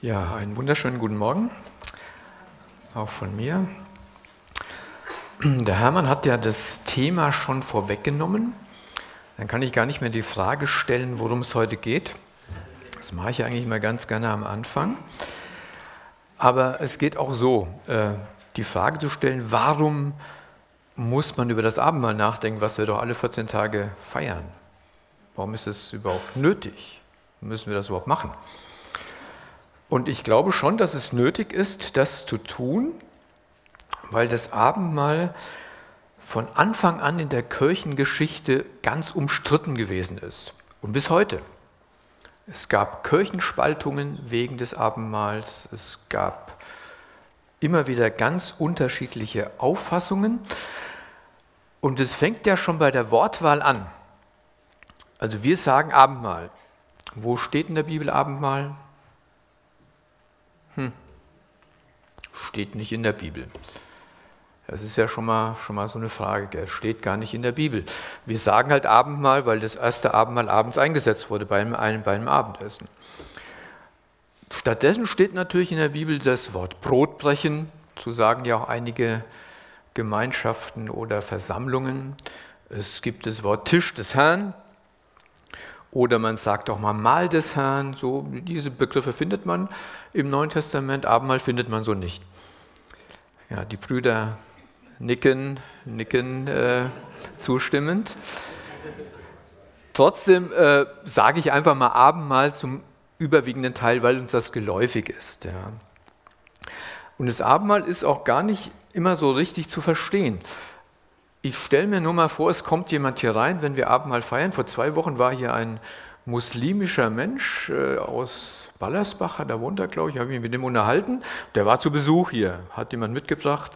Ja, einen wunderschönen guten Morgen, auch von mir. Der Hermann hat ja das Thema schon vorweggenommen. Dann kann ich gar nicht mehr die Frage stellen, worum es heute geht. Das mache ich eigentlich mal ganz gerne am Anfang. Aber es geht auch so, äh, die Frage zu stellen, warum muss man über das Abendmahl nachdenken, was wir doch alle 14 Tage feiern? Warum ist es überhaupt nötig? Müssen wir das überhaupt machen? Und ich glaube schon, dass es nötig ist, das zu tun, weil das Abendmahl von Anfang an in der Kirchengeschichte ganz umstritten gewesen ist. Und bis heute. Es gab Kirchenspaltungen wegen des Abendmahls. Es gab immer wieder ganz unterschiedliche Auffassungen. Und es fängt ja schon bei der Wortwahl an. Also wir sagen Abendmahl. Wo steht in der Bibel Abendmahl? Hm. Steht nicht in der Bibel. Das ist ja schon mal, schon mal so eine Frage. Es steht gar nicht in der Bibel. Wir sagen halt Abendmahl, weil das erste Abendmahl abends eingesetzt wurde bei einem, bei einem Abendessen. Stattdessen steht natürlich in der Bibel das Wort Brotbrechen. So sagen ja auch einige Gemeinschaften oder Versammlungen. Es gibt das Wort Tisch des Herrn. Oder man sagt auch mal Mahl des Herrn. So, diese Begriffe findet man im Neuen Testament. Abendmahl findet man so nicht. Ja, die Brüder nicken, nicken äh, zustimmend. Trotzdem äh, sage ich einfach mal Abendmahl zum überwiegenden Teil, weil uns das geläufig ist. Ja. Und das Abendmahl ist auch gar nicht immer so richtig zu verstehen. Ich stelle mir nur mal vor, es kommt jemand hier rein, wenn wir Abendmahl feiern. Vor zwei Wochen war hier ein muslimischer Mensch äh, aus Ballersbach, da wohnt er, glaube ich, habe mich mit dem unterhalten. Der war zu Besuch hier, hat jemand mitgebracht.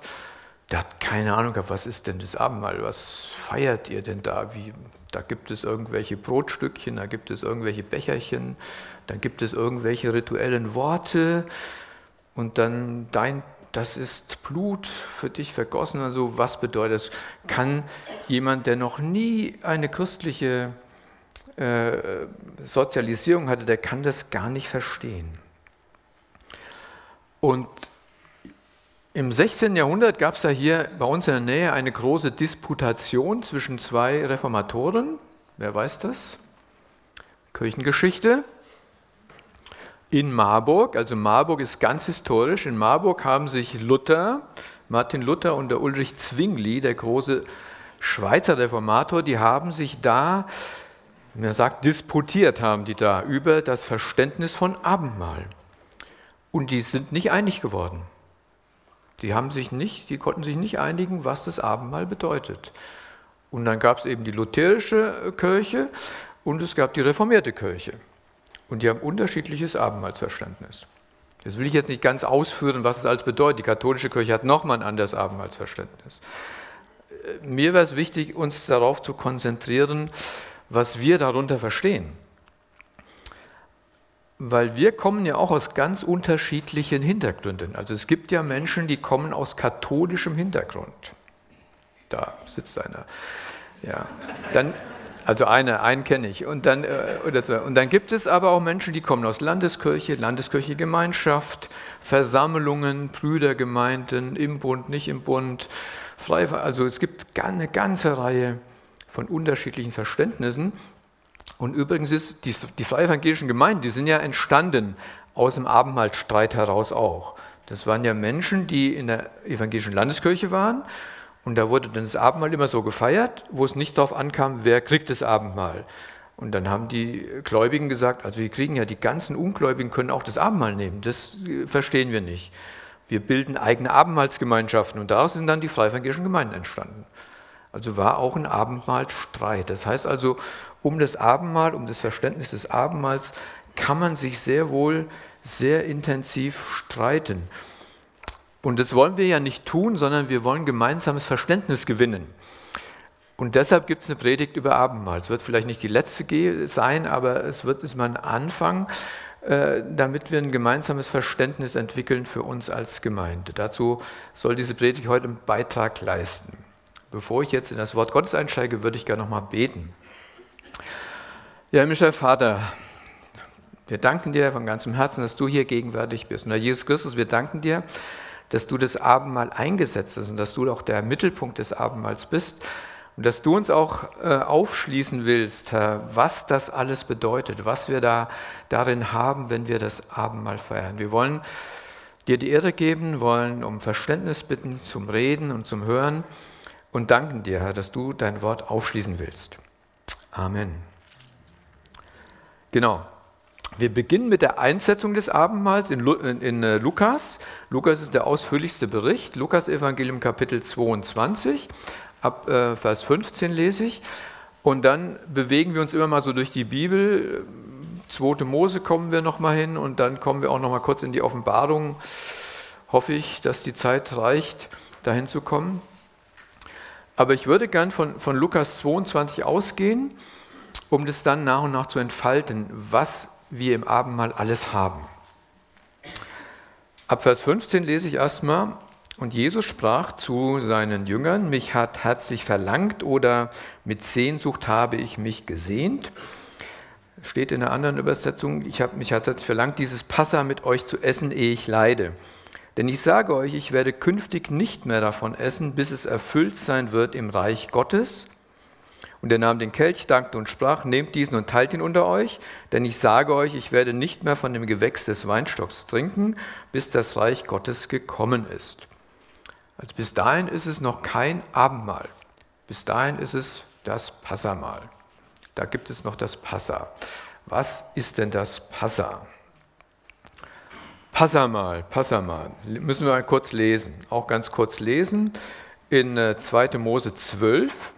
Der hat keine Ahnung gehabt, was ist denn das Abendmahl, was feiert ihr denn da? Wie, da gibt es irgendwelche Brotstückchen, da gibt es irgendwelche Becherchen, dann gibt es irgendwelche rituellen Worte und dann dein das ist Blut für dich vergossen. Also was bedeutet das? Kann jemand, der noch nie eine christliche äh, Sozialisierung hatte, der kann das gar nicht verstehen. Und im 16. Jahrhundert gab es ja hier bei uns in der Nähe eine große Disputation zwischen zwei Reformatoren. Wer weiß das? Kirchengeschichte in Marburg, also Marburg ist ganz historisch, in Marburg haben sich Luther, Martin Luther und der Ulrich Zwingli, der große Schweizer Reformator, die haben sich da, man sagt, disputiert haben die da über das Verständnis von Abendmahl. Und die sind nicht einig geworden. Die haben sich nicht, die konnten sich nicht einigen, was das Abendmahl bedeutet. Und dann gab es eben die lutherische Kirche und es gab die reformierte Kirche. Und die haben unterschiedliches Abendmahlsverständnis. Das will ich jetzt nicht ganz ausführen, was es alles bedeutet. Die katholische Kirche hat nochmal ein anderes Abendmahlsverständnis. Mir wäre es wichtig, uns darauf zu konzentrieren, was wir darunter verstehen. Weil wir kommen ja auch aus ganz unterschiedlichen Hintergründen. Also es gibt ja Menschen, die kommen aus katholischem Hintergrund. Da sitzt einer. Ja. Dann, also eine, einen kenne ich. Und dann, äh, oder zwei. und dann gibt es aber auch Menschen, die kommen aus Landeskirche, Landeskirche Gemeinschaft, Versammlungen, Brüdergemeinden, im Bund, nicht im Bund. Frei, also es gibt eine ganze Reihe von unterschiedlichen Verständnissen. Und übrigens ist die, die freievangelischen Gemeinden, die sind ja entstanden aus dem Abendmahlstreit heraus auch. Das waren ja Menschen, die in der evangelischen Landeskirche waren und da wurde dann das Abendmahl immer so gefeiert, wo es nicht darauf ankam, wer kriegt das Abendmahl. Und dann haben die Gläubigen gesagt, also wir kriegen ja die ganzen Ungläubigen können auch das Abendmahl nehmen. Das verstehen wir nicht. Wir bilden eigene Abendmahlsgemeinschaften und daraus sind dann die freievangelischen Gemeinden entstanden. Also war auch ein Abendmahlstreit. Das heißt also, um das Abendmahl, um das Verständnis des Abendmahls kann man sich sehr wohl sehr intensiv streiten. Und das wollen wir ja nicht tun, sondern wir wollen gemeinsames Verständnis gewinnen. Und deshalb gibt es eine Predigt über Abendmahl. Es wird vielleicht nicht die letzte sein, aber es wird ist mal ein Anfang, äh, damit wir ein gemeinsames Verständnis entwickeln für uns als Gemeinde. Dazu soll diese Predigt heute einen Beitrag leisten. Bevor ich jetzt in das Wort Gottes einsteige, würde ich gerne noch mal beten. Ja, himmlischer Vater, Wir danken dir von ganzem Herzen, dass du hier gegenwärtig bist. Und Herr Jesus Christus, wir danken dir, dass du das Abendmahl eingesetzt hast und dass du auch der Mittelpunkt des Abendmahls bist und dass du uns auch äh, aufschließen willst, Herr, was das alles bedeutet, was wir da darin haben, wenn wir das Abendmahl feiern. Wir wollen dir die Ehre geben, wollen um Verständnis bitten zum Reden und zum Hören und danken dir, Herr, dass du dein Wort aufschließen willst. Amen. Genau. Wir beginnen mit der Einsetzung des Abendmahls in, in, in äh, Lukas. Lukas ist der ausführlichste Bericht. Lukas Evangelium Kapitel 22, ab äh, Vers 15 lese ich. Und dann bewegen wir uns immer mal so durch die Bibel. Zweite Mose kommen wir noch mal hin und dann kommen wir auch noch mal kurz in die Offenbarung. Hoffe ich, dass die Zeit reicht, dahin zu kommen. Aber ich würde gern von, von Lukas 22 ausgehen, um das dann nach und nach zu entfalten, was wir im Abendmahl alles haben. Ab Vers 15 lese ich erstmal, und Jesus sprach zu seinen Jüngern, mich hat herzlich verlangt oder mit Sehnsucht habe ich mich gesehnt. Steht in einer anderen Übersetzung, ich habe mich hat herzlich verlangt, dieses Passa mit euch zu essen, ehe ich leide. Denn ich sage euch, ich werde künftig nicht mehr davon essen, bis es erfüllt sein wird im Reich Gottes. Und er nahm den Kelch, dankte und sprach, nehmt diesen und teilt ihn unter euch, denn ich sage euch, ich werde nicht mehr von dem Gewächs des Weinstocks trinken, bis das Reich Gottes gekommen ist. Also bis dahin ist es noch kein Abendmahl. Bis dahin ist es das Passamahl. Da gibt es noch das Passa. Was ist denn das Passa? Passamal, Passamal. Müssen wir kurz lesen. Auch ganz kurz lesen in 2. Äh, Mose 12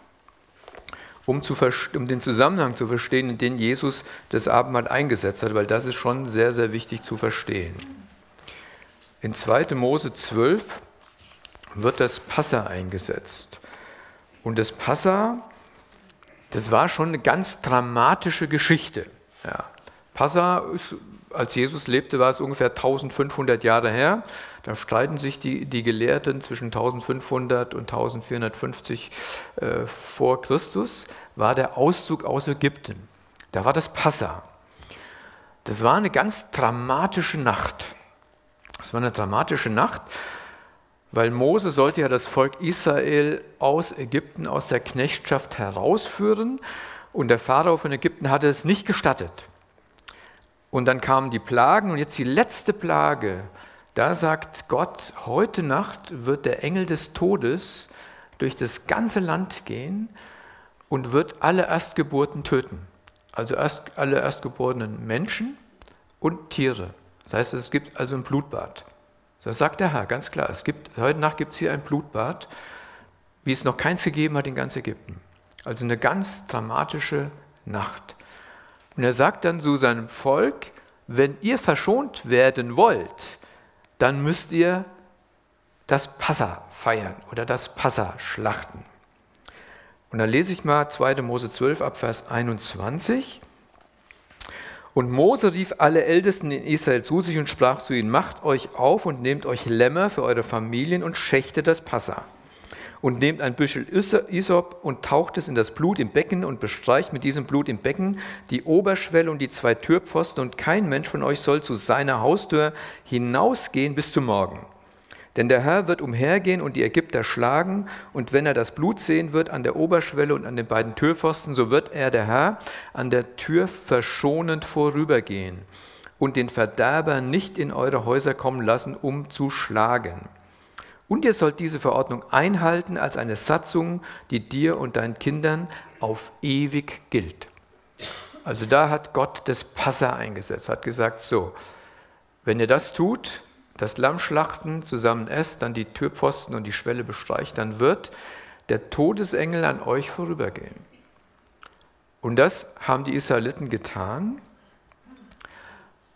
um, zu, um den Zusammenhang zu verstehen, in den Jesus das Abendmahl eingesetzt hat, weil das ist schon sehr, sehr wichtig zu verstehen. In 2. Mose 12 wird das Passa eingesetzt. Und das Passa, das war schon eine ganz dramatische Geschichte. Ja. Passa, ist, als Jesus lebte, war es ungefähr 1500 Jahre her. Da streiten sich die, die Gelehrten zwischen 1500 und 1450 äh, vor Christus, war der Auszug aus Ägypten. Da war das Passa. Das war eine ganz dramatische Nacht. Das war eine dramatische Nacht, weil Mose sollte ja das Volk Israel aus Ägypten, aus der Knechtschaft herausführen und der Pharao von Ägypten hatte es nicht gestattet. Und dann kamen die Plagen und jetzt die letzte Plage, da sagt Gott, heute Nacht wird der Engel des Todes durch das ganze Land gehen und wird alle Erstgeburten töten. Also erst, alle erstgeborenen Menschen und Tiere. Das heißt, es gibt also ein Blutbad. Das sagt der Herr ganz klar. Es gibt, heute Nacht gibt es hier ein Blutbad, wie es noch keins gegeben hat in ganz Ägypten. Also eine ganz dramatische Nacht. Und er sagt dann zu seinem Volk, wenn ihr verschont werden wollt, dann müsst ihr das Passa feiern oder das Passa schlachten. Und dann lese ich mal 2. Mose 12 ab Vers 21. Und Mose rief alle Ältesten in Israel zu sich und sprach zu ihnen, macht euch auf und nehmt euch Lämmer für eure Familien und schächtet das Passa und nehmt ein Büschel Isop und taucht es in das Blut im Becken und bestreicht mit diesem Blut im Becken die Oberschwelle und die zwei Türpfosten und kein Mensch von euch soll zu seiner Haustür hinausgehen bis zum Morgen. Denn der Herr wird umhergehen und die Ägypter schlagen, und wenn er das Blut sehen wird an der Oberschwelle und an den beiden Türpfosten, so wird er, der Herr, an der Tür verschonend vorübergehen und den Verderber nicht in eure Häuser kommen lassen, um zu schlagen. Und ihr sollt diese Verordnung einhalten als eine Satzung, die dir und deinen Kindern auf ewig gilt. Also da hat Gott das Passa eingesetzt, hat gesagt, so, wenn ihr das tut, das Lamm schlachten, zusammen esst, dann die Türpfosten und die Schwelle bestreicht, dann wird der Todesengel an euch vorübergehen. Und das haben die Israeliten getan.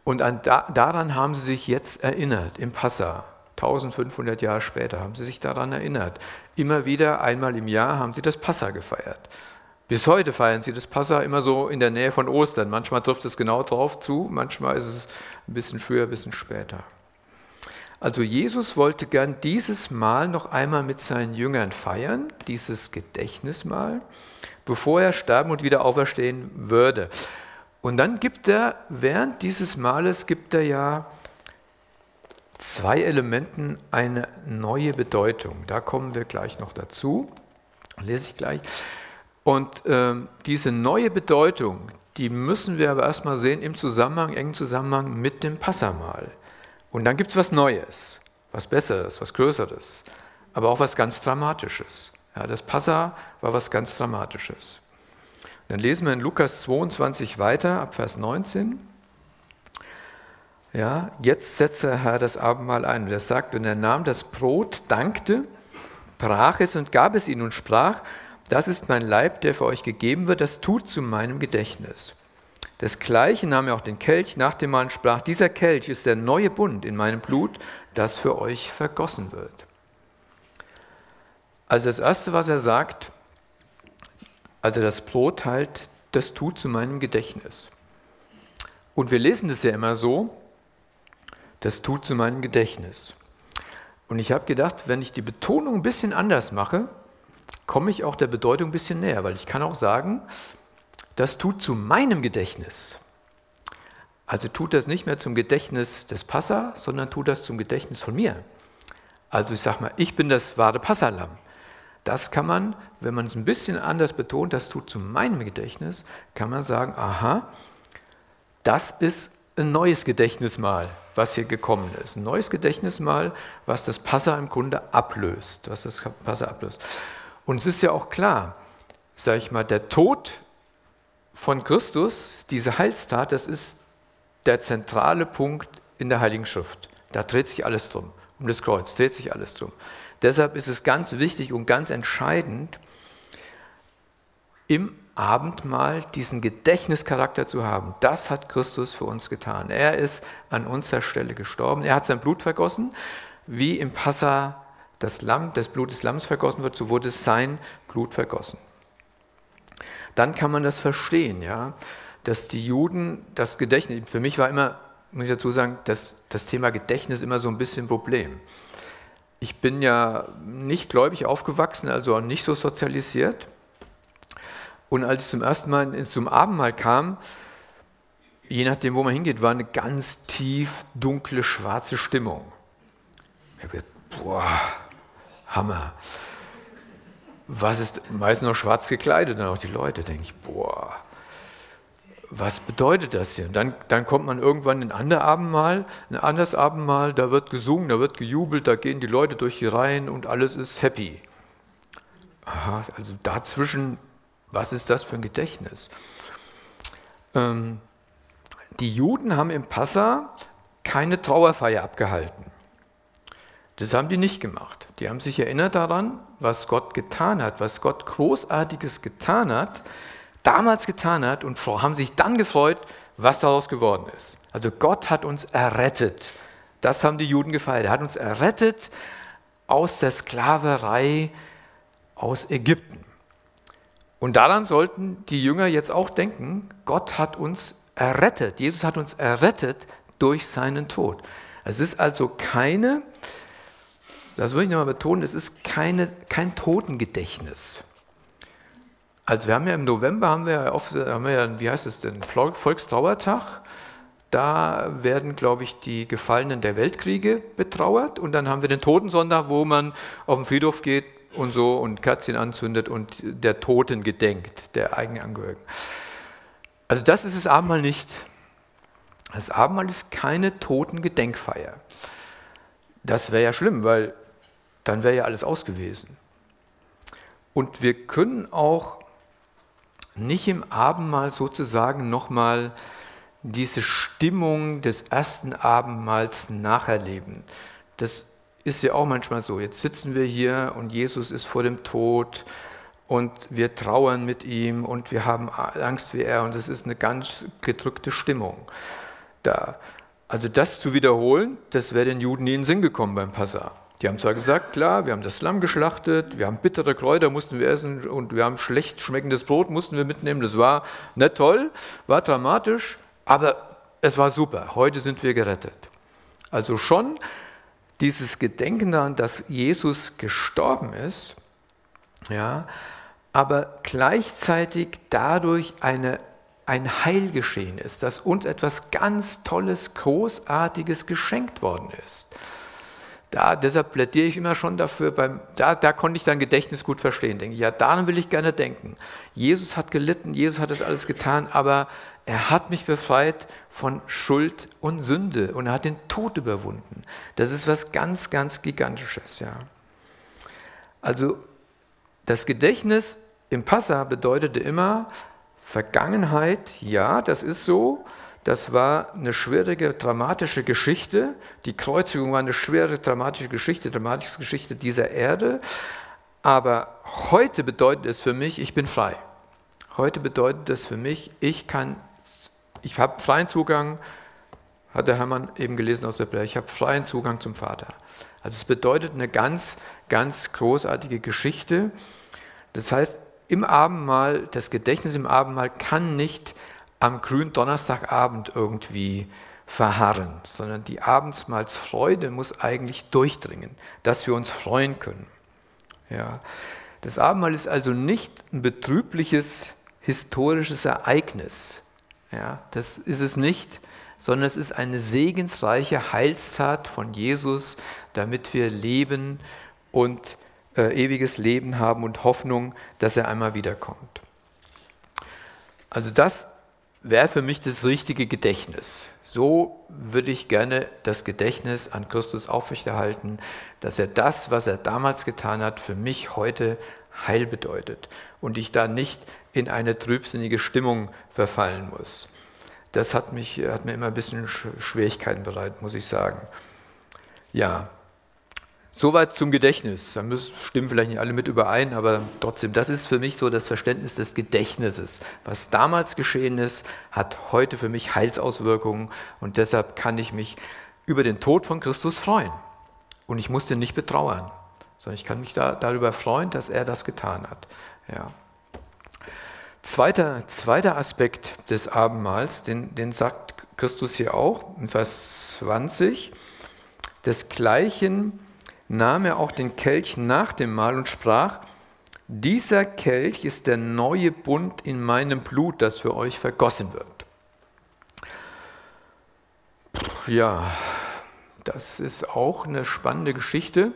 Und an, daran haben sie sich jetzt erinnert im Passa. 1500 Jahre später haben sie sich daran erinnert. Immer wieder, einmal im Jahr, haben sie das Passa gefeiert. Bis heute feiern sie das Passa immer so in der Nähe von Ostern. Manchmal trifft es genau drauf zu, manchmal ist es ein bisschen früher, ein bisschen später. Also Jesus wollte gern dieses Mal noch einmal mit seinen Jüngern feiern, dieses Gedächtnismal, bevor er sterben und wieder auferstehen würde. Und dann gibt er, während dieses Males gibt er ja zwei Elementen eine neue Bedeutung. Da kommen wir gleich noch dazu, lese ich gleich. Und äh, diese neue Bedeutung, die müssen wir aber erstmal sehen im Zusammenhang, engen Zusammenhang mit dem Passamal. Und dann gibt es was Neues, was Besseres, was Größeres, aber auch was ganz Dramatisches. Ja, das Passa war was ganz Dramatisches. Dann lesen wir in Lukas 22 weiter, ab Vers 19. Ja, jetzt setze Herr das Abendmahl ein. Und er sagt, und er nahm das Brot, dankte, brach es und gab es ihnen und sprach, das ist mein Leib, der für euch gegeben wird, das tut zu meinem Gedächtnis. Desgleichen nahm er auch den Kelch nach dem Mahl und sprach, dieser Kelch ist der neue Bund in meinem Blut, das für euch vergossen wird. Also das Erste, was er sagt, also das Brot halt, das tut zu meinem Gedächtnis. Und wir lesen das ja immer so, das tut zu meinem Gedächtnis. Und ich habe gedacht, wenn ich die Betonung ein bisschen anders mache, komme ich auch der Bedeutung ein bisschen näher, weil ich kann auch sagen, das tut zu meinem Gedächtnis. Also tut das nicht mehr zum Gedächtnis des Passa, sondern tut das zum Gedächtnis von mir. Also ich sage mal, ich bin das wahre Passalam. Das kann man, wenn man es ein bisschen anders betont, das tut zu meinem Gedächtnis, kann man sagen, aha, das ist ein neues Gedächtnismal, was hier gekommen ist. Ein neues Gedächtnismal, was das Passa im Grunde ablöst, was das Passa ablöst. Und es ist ja auch klar, sage ich mal, der Tod von Christus, diese Heilstat, das ist der zentrale Punkt in der Heiligen Schrift. Da dreht sich alles drum. Um das Kreuz dreht sich alles drum. Deshalb ist es ganz wichtig und ganz entscheidend, im Abendmahl diesen Gedächtnischarakter zu haben. Das hat Christus für uns getan. Er ist an unserer Stelle gestorben. Er hat sein Blut vergossen, wie im Passa das, Lamm, das Blut des Lamms vergossen wird, so wurde sein Blut vergossen. Dann kann man das verstehen, ja, dass die Juden das Gedächtnis, für mich war immer, muss ich dazu sagen, dass das Thema Gedächtnis immer so ein bisschen ein Problem ich bin ja nicht gläubig aufgewachsen, also nicht so sozialisiert. Und als ich zum ersten Mal zum Abendmahl kam, je nachdem, wo man hingeht, war eine ganz tief, dunkle, schwarze Stimmung. Ich habe gedacht, boah, Hammer. Was ist meistens noch schwarz gekleidet, dann auch die Leute, denke ich, boah, was bedeutet das hier? Dann, dann kommt man irgendwann in ein anderes Abendmahl, ein anderes Abendmahl, da wird gesungen, da wird gejubelt, da gehen die Leute durch die Reihen und alles ist happy. Aha, also dazwischen, was ist das für ein Gedächtnis? Ähm, die Juden haben im Passa keine Trauerfeier abgehalten. Das haben die nicht gemacht. Die haben sich erinnert daran, was Gott getan hat, was Gott Großartiges getan hat damals getan hat und haben sich dann gefreut, was daraus geworden ist. Also Gott hat uns errettet. Das haben die Juden gefeiert. Er hat uns errettet aus der Sklaverei aus Ägypten. Und daran sollten die Jünger jetzt auch denken, Gott hat uns errettet. Jesus hat uns errettet durch seinen Tod. Es ist also keine, das würde ich nochmal betonen, es ist keine, kein Totengedächtnis. Also wir haben ja im November haben wir ja oft, haben wir ja, wie heißt es denn, Volkstrauertag. Da werden, glaube ich, die Gefallenen der Weltkriege betrauert und dann haben wir den Totensonntag, wo man auf den Friedhof geht und so und Kerzchen anzündet und der Toten gedenkt, der eigenen Angehörigen. Also das ist das Abendmahl nicht. Das Abendmahl ist keine Totengedenkfeier. Das wäre ja schlimm, weil dann wäre ja alles aus gewesen. Und wir können auch nicht im Abendmahl sozusagen nochmal diese Stimmung des ersten Abendmahls nacherleben. Das ist ja auch manchmal so. Jetzt sitzen wir hier und Jesus ist vor dem Tod und wir trauern mit ihm und wir haben Angst wie er und es ist eine ganz gedrückte Stimmung da. Also das zu wiederholen, das wäre den Juden nie in den Sinn gekommen beim Passar. Die haben zwar gesagt, klar, wir haben das Lamm geschlachtet, wir haben bittere Kräuter, mussten wir essen und wir haben schlecht schmeckendes Brot, mussten wir mitnehmen. Das war nicht toll, war dramatisch, aber es war super. Heute sind wir gerettet. Also schon dieses Gedenken daran, dass Jesus gestorben ist, ja, aber gleichzeitig dadurch eine ein Heil geschehen ist, dass uns etwas ganz Tolles, Großartiges geschenkt worden ist. Da, deshalb plädiere ich immer schon dafür, beim, da, da konnte ich dein Gedächtnis gut verstehen. Denke ich, ja, daran will ich gerne denken. Jesus hat gelitten, Jesus hat das alles getan, aber er hat mich befreit von Schuld und Sünde und er hat den Tod überwunden. Das ist was ganz, ganz Gigantisches, ja. Also das Gedächtnis im Passa bedeutete immer Vergangenheit, ja, das ist so, das war eine schwierige, dramatische Geschichte. Die Kreuzigung war eine schwere, dramatische Geschichte, dramatische Geschichte dieser Erde. Aber heute bedeutet es für mich, ich bin frei. Heute bedeutet es für mich, ich kann, ich habe freien Zugang, hat der Hermann eben gelesen aus der Bibel, ich habe freien Zugang zum Vater. Also es bedeutet eine ganz, ganz großartige Geschichte. Das heißt, im Abendmahl, das Gedächtnis im Abendmahl kann nicht am grünen Donnerstagabend irgendwie verharren, sondern die Abendsmahlsfreude muss eigentlich durchdringen, dass wir uns freuen können. Ja. Das Abendmahl ist also nicht ein betrübliches historisches Ereignis. Ja, das ist es nicht, sondern es ist eine segensreiche Heilstat von Jesus, damit wir leben und äh, ewiges Leben haben und Hoffnung, dass er einmal wiederkommt. Also das wäre für mich das richtige Gedächtnis. So würde ich gerne das Gedächtnis an Christus aufrechterhalten, dass er das, was er damals getan hat, für mich heute Heil bedeutet und ich da nicht in eine trübsinnige Stimmung verfallen muss. Das hat, mich, hat mir immer ein bisschen Schwierigkeiten bereitet, muss ich sagen. Ja, Soweit zum Gedächtnis. Da stimmen vielleicht nicht alle mit überein, aber trotzdem, das ist für mich so das Verständnis des Gedächtnisses. Was damals geschehen ist, hat heute für mich Heilsauswirkungen und deshalb kann ich mich über den Tod von Christus freuen. Und ich muss den nicht betrauern, sondern ich kann mich da, darüber freuen, dass er das getan hat. Ja. Zweiter, zweiter Aspekt des Abendmahls, den, den sagt Christus hier auch in Vers 20, desgleichen nahm er auch den Kelch nach dem Mahl und sprach, dieser Kelch ist der neue Bund in meinem Blut, das für euch vergossen wird. Ja, das ist auch eine spannende Geschichte,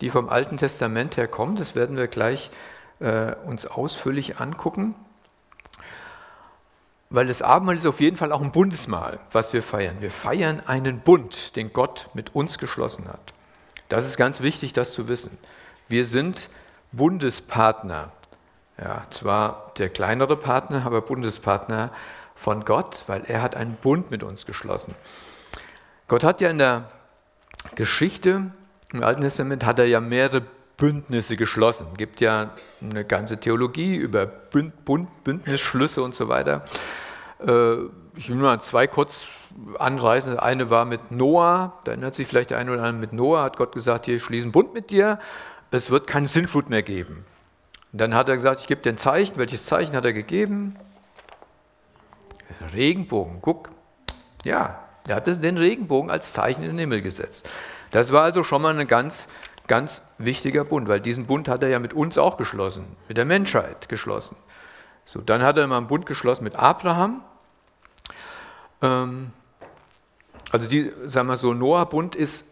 die vom Alten Testament her kommt. Das werden wir gleich äh, uns ausführlich angucken. Weil das Abendmahl ist auf jeden Fall auch ein Bundesmahl, was wir feiern. Wir feiern einen Bund, den Gott mit uns geschlossen hat. Das ist ganz wichtig, das zu wissen. Wir sind Bundespartner. Ja, zwar der kleinere Partner, aber Bundespartner von Gott, weil er hat einen Bund mit uns geschlossen. Gott hat ja in der Geschichte, im Alten Testament, hat er ja mehrere Bündnisse geschlossen. Es gibt ja eine ganze Theologie über Bündnisschlüsse und so weiter. Äh, ich will nur zwei kurz anreißen. Eine war mit Noah, da erinnert sich vielleicht der eine oder andere mit Noah, hat Gott gesagt, hier, ich schließe einen Bund mit dir, es wird keine Sintflut mehr geben. Und dann hat er gesagt, ich gebe dir ein Zeichen. Welches Zeichen hat er gegeben? Regenbogen, guck. Ja, er hat den Regenbogen als Zeichen in den Himmel gesetzt. Das war also schon mal ein ganz, ganz wichtiger Bund, weil diesen Bund hat er ja mit uns auch geschlossen, mit der Menschheit geschlossen. So, dann hat er mal einen Bund geschlossen mit Abraham. Ähm, also die, sagen wir so, Noah-Bund ist,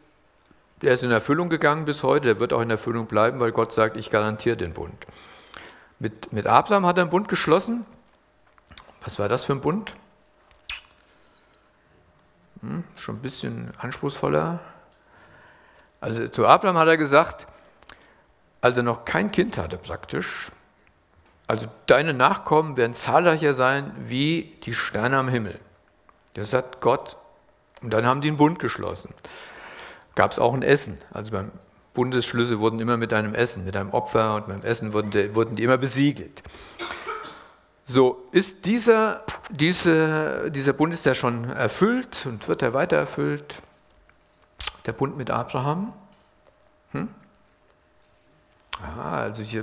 der ist in Erfüllung gegangen bis heute, der wird auch in Erfüllung bleiben, weil Gott sagt, ich garantiere den Bund. Mit, mit Abraham hat er einen Bund geschlossen. Was war das für ein Bund? Hm, schon ein bisschen anspruchsvoller. Also zu Abraham hat er gesagt, als er noch kein Kind hatte praktisch, also deine Nachkommen werden zahlreicher sein wie die Sterne am Himmel. Das hat Gott, und dann haben die einen Bund geschlossen. Gab es auch ein Essen. Also beim Bundesschlüsse wurden immer mit einem Essen, mit einem Opfer und beim Essen wurden die, wurden die immer besiegelt. So, ist dieser, diese, dieser Bund ist ja schon erfüllt und wird er weiter erfüllt? Der Bund mit Abraham? Hm? Ah, also ich,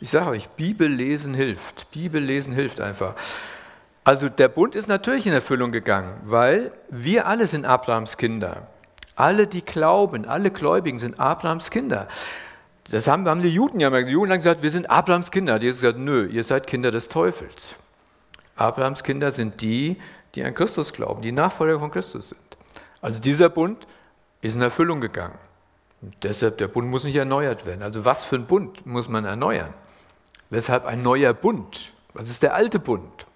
ich sage euch, Bibellesen hilft. Bibellesen hilft einfach. Also der Bund ist natürlich in Erfüllung gegangen, weil wir alle sind Abrahams Kinder. Alle, die glauben, alle Gläubigen sind Abrahams Kinder. Das haben, haben die Juden ja mal. Die Juden haben gesagt, wir sind Abrahams Kinder. Die haben gesagt, nö, ihr seid Kinder des Teufels. Abrahams Kinder sind die, die an Christus glauben, die Nachfolger von Christus sind. Also dieser Bund ist in Erfüllung gegangen. Und deshalb, der Bund muss nicht erneuert werden. Also was für ein Bund muss man erneuern? Weshalb ein neuer Bund? Was ist der alte Bund?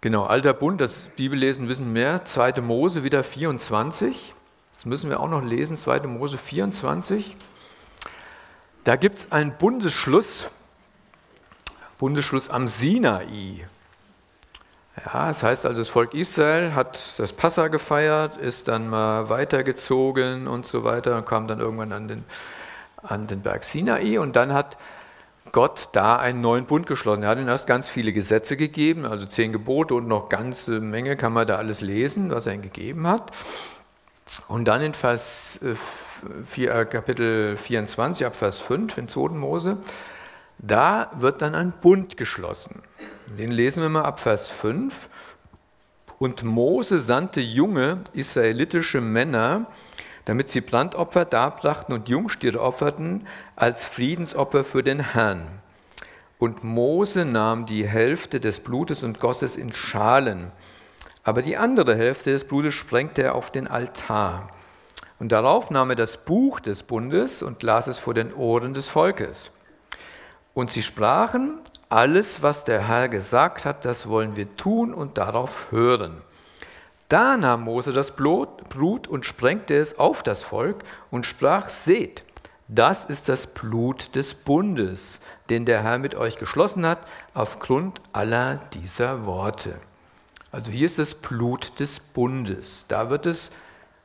Genau, alter Bund, das Bibellesen wissen mehr. 2. Mose wieder 24. Das müssen wir auch noch lesen, 2. Mose 24. Da gibt es einen Bundesschluss, Bundesschluss am Sinai. Ja, das heißt also, das Volk Israel hat das Passa gefeiert, ist dann mal weitergezogen und so weiter und kam dann irgendwann an den, an den Berg Sinai und dann hat Gott da einen neuen Bund geschlossen. Er hat ihnen erst ganz viele Gesetze gegeben, also zehn Gebote und noch ganze Menge kann man da alles lesen, was er ihnen gegeben hat. Und dann in Vers 4, äh, äh, Kapitel 24, ab Vers 5 in 2. Mose, da wird dann ein Bund geschlossen. Den lesen wir mal ab Vers 5. Und Mose sandte junge israelitische Männer, damit sie Brandopfer darbrachten und Jungstiere opferten als Friedensopfer für den Herrn. Und Mose nahm die Hälfte des Blutes und goss es in Schalen, aber die andere Hälfte des Blutes sprengte er auf den Altar. Und darauf nahm er das Buch des Bundes und las es vor den Ohren des Volkes. Und sie sprachen, alles, was der Herr gesagt hat, das wollen wir tun und darauf hören. Da nahm Mose das Blut und sprengte es auf das Volk und sprach, seht, das ist das Blut des Bundes, den der Herr mit euch geschlossen hat, aufgrund aller dieser Worte. Also hier ist das Blut des Bundes. Da wird es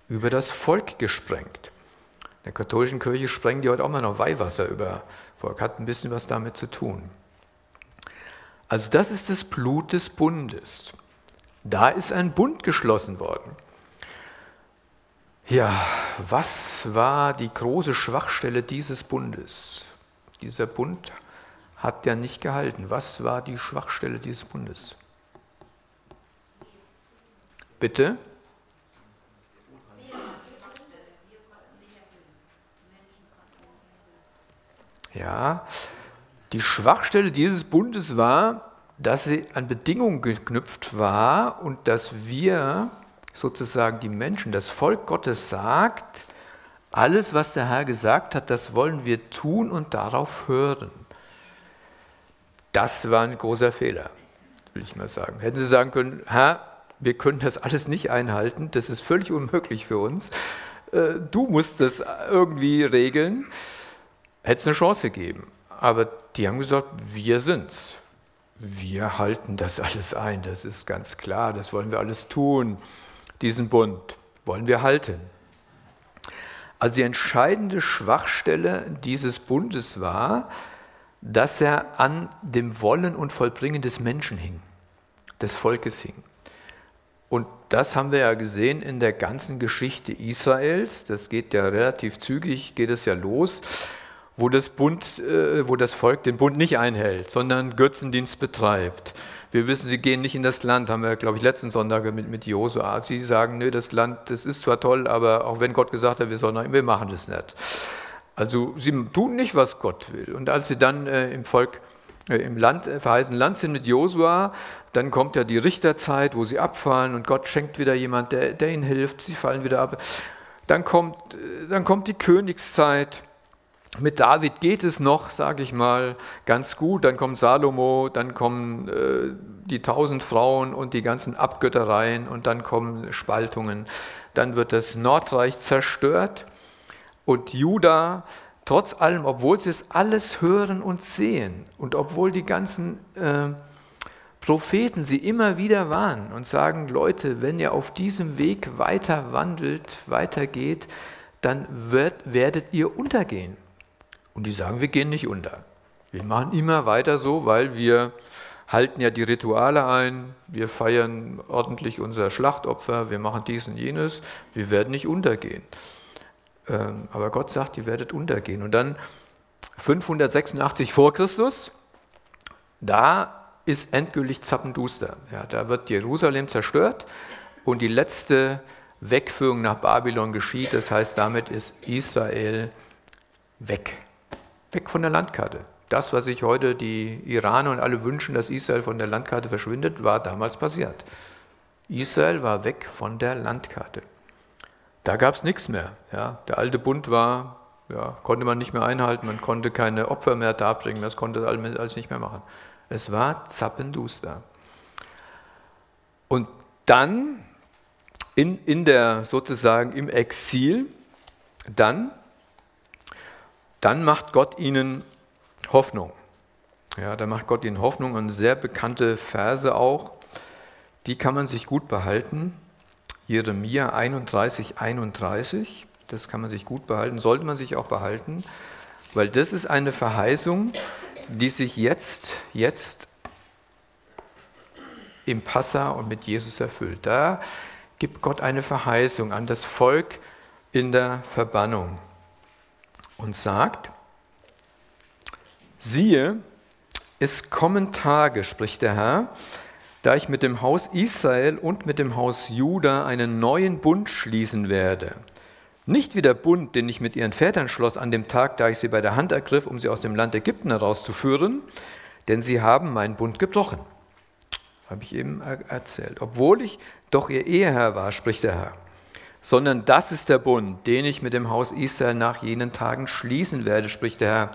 über das Volk gesprengt. In der katholischen Kirche sprengen die heute auch mal noch Weihwasser über Volk. Hat ein bisschen was damit zu tun. Also das ist das Blut des Bundes. Da ist ein Bund geschlossen worden. Ja, was war die große Schwachstelle dieses Bundes? Dieser Bund hat ja nicht gehalten. Was war die Schwachstelle dieses Bundes? Bitte? Ja, die Schwachstelle dieses Bundes war, dass sie an Bedingungen geknüpft war und dass wir sozusagen die Menschen, das Volk Gottes sagt, alles, was der Herr gesagt hat, das wollen wir tun und darauf hören. Das war ein großer Fehler, will ich mal sagen. Hätten Sie sagen können, Herr, wir können das alles nicht einhalten, das ist völlig unmöglich für uns. Äh, du musst das irgendwie regeln. Hätte es eine Chance gegeben. Aber die haben gesagt, wir sind's wir halten das alles ein, das ist ganz klar, das wollen wir alles tun, diesen Bund wollen wir halten. Also die entscheidende Schwachstelle dieses Bundes war, dass er an dem Wollen und Vollbringen des Menschen hing, des Volkes hing. Und das haben wir ja gesehen in der ganzen Geschichte Israels. Das geht ja relativ zügig, geht es ja los wo das, Bund, äh, wo das Volk den Bund nicht einhält, sondern Götzendienst betreibt. Wir wissen, sie gehen nicht in das Land, haben wir, glaube ich, letzten Sonntag mit, mit Josua. Sie sagen, nö, das Land, das ist zwar toll, aber auch wenn Gott gesagt hat, wir sollen, wir machen das nicht. Also sie tun nicht, was Gott will. Und als sie dann äh, im Volk, äh, im Land, äh, verheißenen Land sind mit Josua, dann kommt ja die Richterzeit, wo sie abfallen und Gott schenkt wieder jemand, der, der ihnen hilft, sie fallen wieder ab. Dann kommt, äh, dann kommt die Königszeit mit David geht es noch, sage ich mal, ganz gut. Dann kommt Salomo, dann kommen äh, die tausend Frauen und die ganzen Abgöttereien und dann kommen Spaltungen. Dann wird das Nordreich zerstört und Juda, trotz allem, obwohl sie es alles hören und sehen und obwohl die ganzen äh, Propheten sie immer wieder warnen und sagen, Leute, wenn ihr auf diesem Weg weiter wandelt, weitergeht, dann wird, werdet ihr untergehen. Und die sagen, wir gehen nicht unter. Wir machen immer weiter so, weil wir halten ja die Rituale ein, wir feiern ordentlich unser Schlachtopfer, wir machen dies und jenes, wir werden nicht untergehen. Ähm, aber Gott sagt, ihr werdet untergehen. Und dann 586 vor Christus, da ist endgültig zappenduster. Ja, da wird Jerusalem zerstört und die letzte Wegführung nach Babylon geschieht. Das heißt, damit ist Israel weg. Weg von der Landkarte. Das, was sich heute die Iraner und alle wünschen, dass Israel von der Landkarte verschwindet, war damals passiert. Israel war weg von der Landkarte. Da gab es nichts mehr. Ja. Der alte Bund war, ja, konnte man nicht mehr einhalten, man konnte keine Opfer mehr darbringen, das konnte alles nicht mehr machen. Es war zappenduster. Und dann in, in der sozusagen im Exil, dann, dann macht Gott ihnen Hoffnung. Ja, da macht Gott ihnen Hoffnung und sehr bekannte Verse auch. Die kann man sich gut behalten. Jeremia 31, 31, das kann man sich gut behalten, sollte man sich auch behalten, weil das ist eine Verheißung, die sich jetzt, jetzt im Passa und mit Jesus erfüllt. Da gibt Gott eine Verheißung an das Volk in der Verbannung und sagt, siehe, es kommen Tage, spricht der Herr, da ich mit dem Haus Israel und mit dem Haus Juda einen neuen Bund schließen werde. Nicht wie der Bund, den ich mit ihren Vätern schloss an dem Tag, da ich sie bei der Hand ergriff, um sie aus dem Land Ägypten herauszuführen, denn sie haben meinen Bund gebrochen. Habe ich eben erzählt. Obwohl ich doch ihr Eheherr war, spricht der Herr. Sondern das ist der Bund, den ich mit dem Haus Israel nach jenen Tagen schließen werde, spricht der Herr.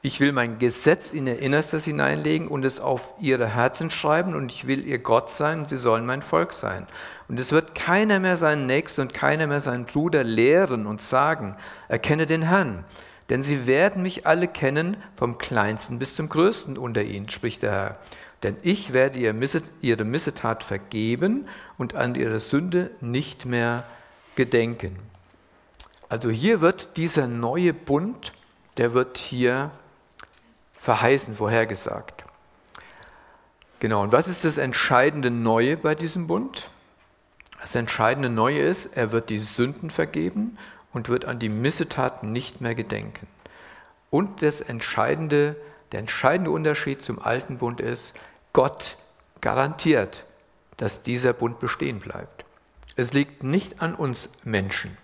Ich will mein Gesetz in ihr Innerstes hineinlegen und es auf ihre Herzen schreiben und ich will ihr Gott sein und sie sollen mein Volk sein. Und es wird keiner mehr seinen Nächsten und keiner mehr seinen Bruder lehren und sagen, erkenne den Herrn. Denn sie werden mich alle kennen, vom kleinsten bis zum größten unter ihnen, spricht der Herr. Denn ich werde ihre Missetat vergeben und an ihre Sünde nicht mehr gedenken. Also hier wird dieser neue Bund, der wird hier verheißen, vorhergesagt. Genau, und was ist das entscheidende Neue bei diesem Bund? Das entscheidende Neue ist, er wird die Sünden vergeben und wird an die Missetaten nicht mehr gedenken. Und das entscheidende, der entscheidende Unterschied zum alten Bund ist, Gott garantiert, dass dieser Bund bestehen bleibt. Es liegt nicht an uns Menschen.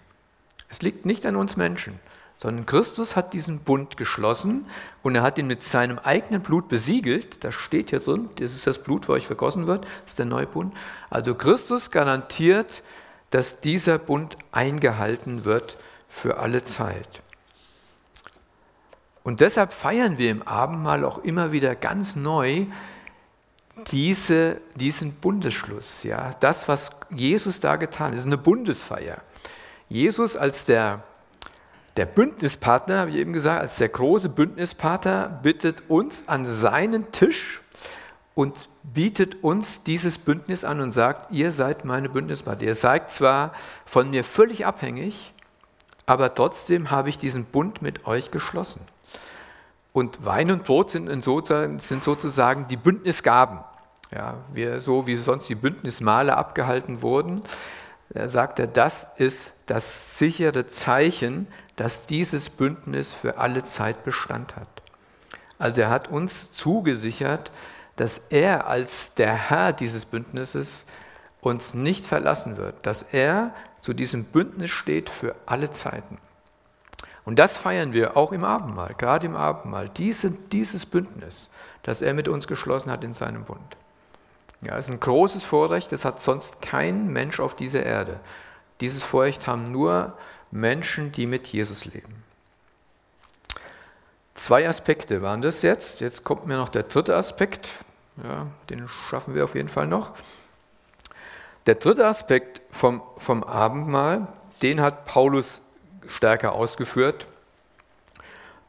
Es liegt nicht an uns Menschen sondern Christus hat diesen Bund geschlossen und er hat ihn mit seinem eigenen Blut besiegelt. Das steht hier drin, das ist das Blut, wo euch vergossen wird, das ist der neue Bund. Also Christus garantiert, dass dieser Bund eingehalten wird für alle Zeit. Und deshalb feiern wir im Abendmahl auch immer wieder ganz neu diese, diesen Bundesschluss. Ja? Das, was Jesus da getan hat, ist eine Bundesfeier. Jesus als der der Bündnispartner, habe ich eben gesagt, als der große Bündnispartner bittet uns an seinen Tisch und bietet uns dieses Bündnis an und sagt, ihr seid meine Bündnispartner. Ihr seid zwar von mir völlig abhängig, aber trotzdem habe ich diesen Bund mit euch geschlossen. Und Wein und Brot sind, sozusagen, sind sozusagen die Bündnisgaben. Ja, wir, so wie sonst die Bündnismale abgehalten wurden, da sagt er, das ist das sichere Zeichen, dass dieses Bündnis für alle Zeit Bestand hat. Also er hat uns zugesichert, dass er als der Herr dieses Bündnisses uns nicht verlassen wird, dass er zu diesem Bündnis steht für alle Zeiten. Und das feiern wir auch im Abendmahl, gerade im Abendmahl, diese, dieses Bündnis, das er mit uns geschlossen hat in seinem Bund. Ja, ist ein großes Vorrecht, das hat sonst kein Mensch auf dieser Erde. Dieses Vorrecht haben nur Menschen, die mit Jesus leben. Zwei Aspekte waren das jetzt. Jetzt kommt mir noch der dritte Aspekt. Ja, den schaffen wir auf jeden Fall noch. Der dritte Aspekt vom, vom Abendmahl, den hat Paulus stärker ausgeführt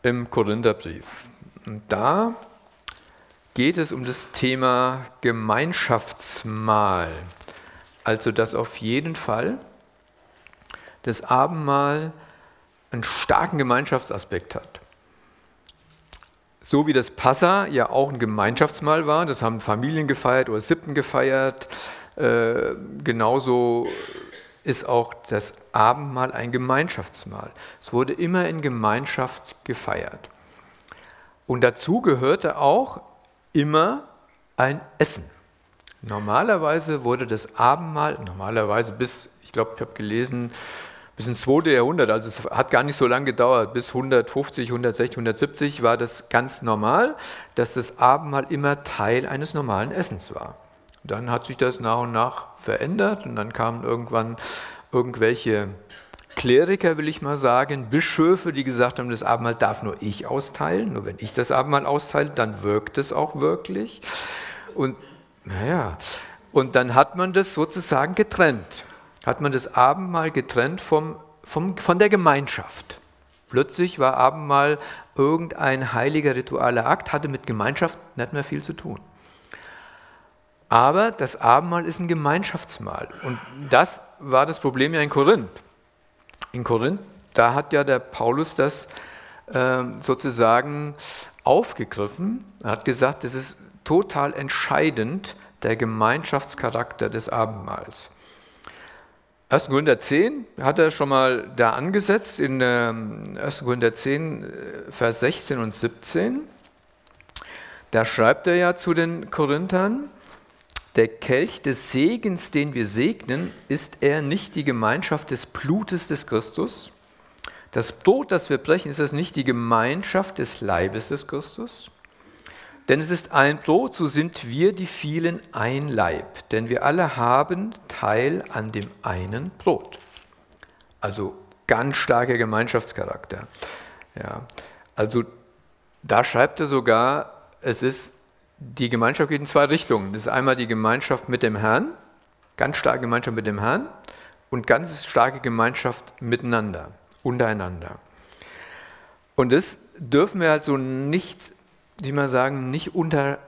im Korintherbrief. Und da geht es um das Thema Gemeinschaftsmahl. Also, dass auf jeden Fall das Abendmahl einen starken Gemeinschaftsaspekt hat. So wie das Passa ja auch ein Gemeinschaftsmahl war, das haben Familien gefeiert oder Sippen gefeiert, äh, genauso ist auch das Abendmahl ein Gemeinschaftsmahl. Es wurde immer in Gemeinschaft gefeiert. Und dazu gehörte auch immer ein Essen. Normalerweise wurde das Abendmahl, normalerweise bis, ich glaube, ich habe gelesen, bis ins zweite Jahrhundert, also es hat gar nicht so lange gedauert, bis 150, 160, 170 war das ganz normal, dass das Abendmahl immer Teil eines normalen Essens war. Dann hat sich das nach und nach verändert und dann kamen irgendwann irgendwelche Kleriker, will ich mal sagen, Bischöfe, die gesagt haben, das Abendmahl darf nur ich austeilen. Nur wenn ich das Abendmahl austeile, dann wirkt es auch wirklich. Und naja, und dann hat man das sozusagen getrennt hat man das Abendmahl getrennt vom, vom, von der Gemeinschaft. Plötzlich war Abendmahl irgendein heiliger ritualer Akt, hatte mit Gemeinschaft nicht mehr viel zu tun. Aber das Abendmahl ist ein Gemeinschaftsmahl. Und das war das Problem ja in Korinth. In Korinth, da hat ja der Paulus das äh, sozusagen aufgegriffen. Er hat gesagt, es ist total entscheidend, der Gemeinschaftscharakter des Abendmahls. 1. Korinther 10 hat er schon mal da angesetzt, in 1. Ähm, Korinther 10, äh, Vers 16 und 17. Da schreibt er ja zu den Korinthern, der Kelch des Segens, den wir segnen, ist er nicht die Gemeinschaft des Blutes des Christus? Das Brot, das wir brechen, ist das nicht die Gemeinschaft des Leibes des Christus? Denn es ist ein Brot, so sind wir die vielen ein Leib, denn wir alle haben Teil an dem einen Brot. Also ganz starker Gemeinschaftscharakter. Ja, also da schreibt er sogar, es ist, die Gemeinschaft geht in zwei Richtungen. Das ist einmal die Gemeinschaft mit dem Herrn, ganz starke Gemeinschaft mit dem Herrn und ganz starke Gemeinschaft miteinander, untereinander. Und das dürfen wir also nicht ich mal sagen, nicht unter,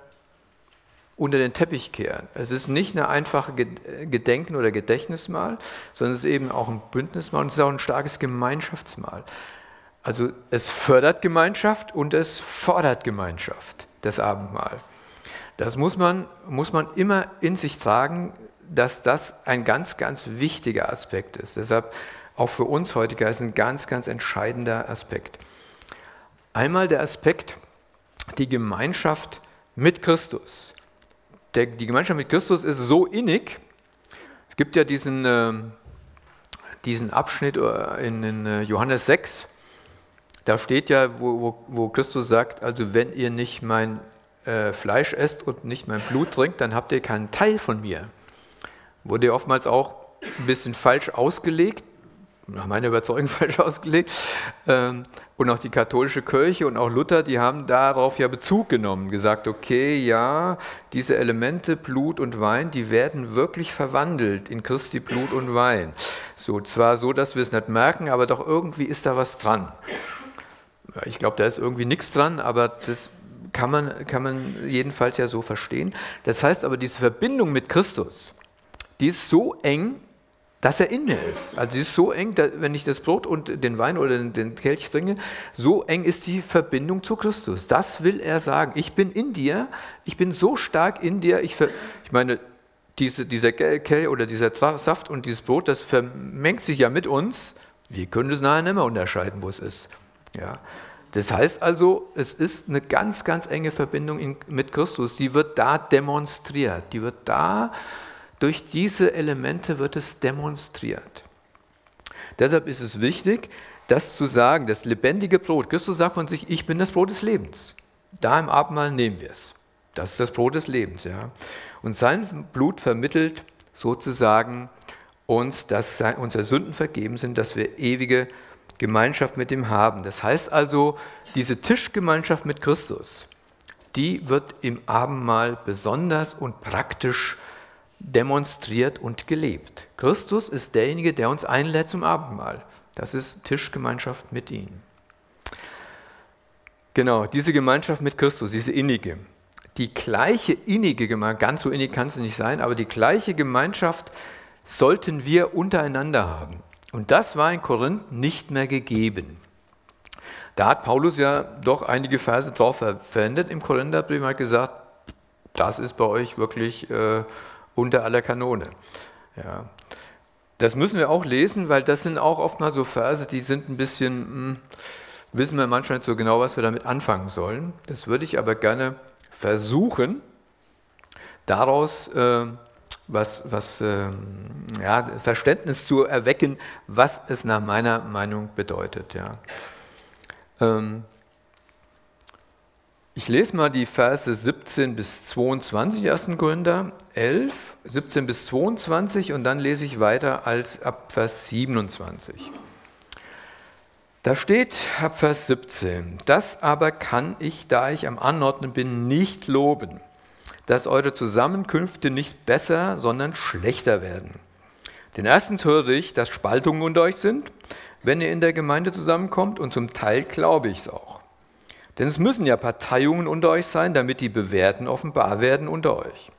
unter den Teppich kehren. Es ist nicht eine einfache Gedenken- oder Gedächtnismal, sondern es ist eben auch ein Bündnismal und es ist auch ein starkes Gemeinschaftsmal. Also es fördert Gemeinschaft und es fordert Gemeinschaft, das Abendmahl. Das muss man, muss man immer in sich tragen, dass das ein ganz, ganz wichtiger Aspekt ist. Deshalb auch für uns heute ist ein ganz, ganz entscheidender Aspekt. Einmal der Aspekt, die Gemeinschaft mit Christus. Der, die Gemeinschaft mit Christus ist so innig. Es gibt ja diesen, äh, diesen Abschnitt äh, in, in, äh, Johannes 6. Da steht ja, wo, wo, wo, Christus sagt, also wenn ihr nicht mein äh, Fleisch esst und nicht mein Blut trinkt, dann habt ihr keinen Teil von mir. Wurde oftmals auch ein bisschen falsch ausgelegt nach meiner Überzeugung falsch ausgelegt. Ähm, und auch die katholische Kirche und auch Luther, die haben darauf ja Bezug genommen, gesagt, okay, ja, diese Elemente Blut und Wein, die werden wirklich verwandelt in Christi Blut und Wein. So, zwar so, dass wir es nicht merken, aber doch irgendwie ist da was dran. Ich glaube, da ist irgendwie nichts dran, aber das kann man, kann man jedenfalls ja so verstehen. Das heißt aber, diese Verbindung mit Christus, die ist so eng, dass er in mir ist. Also sie ist so eng, wenn ich das Brot und den Wein oder den Kelch trinke, so eng ist die Verbindung zu Christus. Das will er sagen. Ich bin in dir, ich bin so stark in dir. Ich, ich meine, diese, dieser Kelch oder dieser Saft und dieses Brot, das vermengt sich ja mit uns. Wir können es nachher nicht mehr unterscheiden, wo es ist. Ja. Das heißt also, es ist eine ganz, ganz enge Verbindung in, mit Christus. Die wird da demonstriert. Die wird da durch diese Elemente wird es demonstriert. Deshalb ist es wichtig, das zu sagen, das lebendige Brot. Christus sagt von sich, ich bin das Brot des Lebens. Da im Abendmahl nehmen wir es. Das ist das Brot des Lebens. Ja. Und sein Blut vermittelt sozusagen uns, dass unsere Sünden vergeben sind, dass wir ewige Gemeinschaft mit ihm haben. Das heißt also, diese Tischgemeinschaft mit Christus, die wird im Abendmahl besonders und praktisch demonstriert und gelebt. Christus ist derjenige, der uns einlädt zum Abendmahl. Das ist Tischgemeinschaft mit ihm. Genau, diese Gemeinschaft mit Christus, diese innige. Die gleiche innige Gemeinschaft, ganz so innig kann es nicht sein, aber die gleiche Gemeinschaft sollten wir untereinander haben. Und das war in Korinth nicht mehr gegeben. Da hat Paulus ja doch einige Verse drauf verwendet im Korintherbrief und hat gesagt, das ist bei euch wirklich äh, unter aller Kanone. Ja. Das müssen wir auch lesen, weil das sind auch oft mal so Verse, die sind ein bisschen, mh, hm, wissen wir manchmal nicht so genau, was wir damit anfangen sollen. Das würde ich aber gerne versuchen, daraus äh, was, was ähm, ja, Verständnis zu erwecken, was es nach meiner Meinung bedeutet. Ja. Ähm, ich lese mal die Verse 17 bis 22, 1. Korinther 11, 17 bis 22 und dann lese ich weiter als ab Vers 27. Da steht ab Vers 17, das aber kann ich, da ich am Anordnen bin, nicht loben dass eure Zusammenkünfte nicht besser, sondern schlechter werden. Denn erstens höre ich, dass Spaltungen unter euch sind, wenn ihr in der Gemeinde zusammenkommt, und zum Teil glaube ich es auch. Denn es müssen ja Parteiungen unter euch sein, damit die Bewährten offenbar werden unter euch.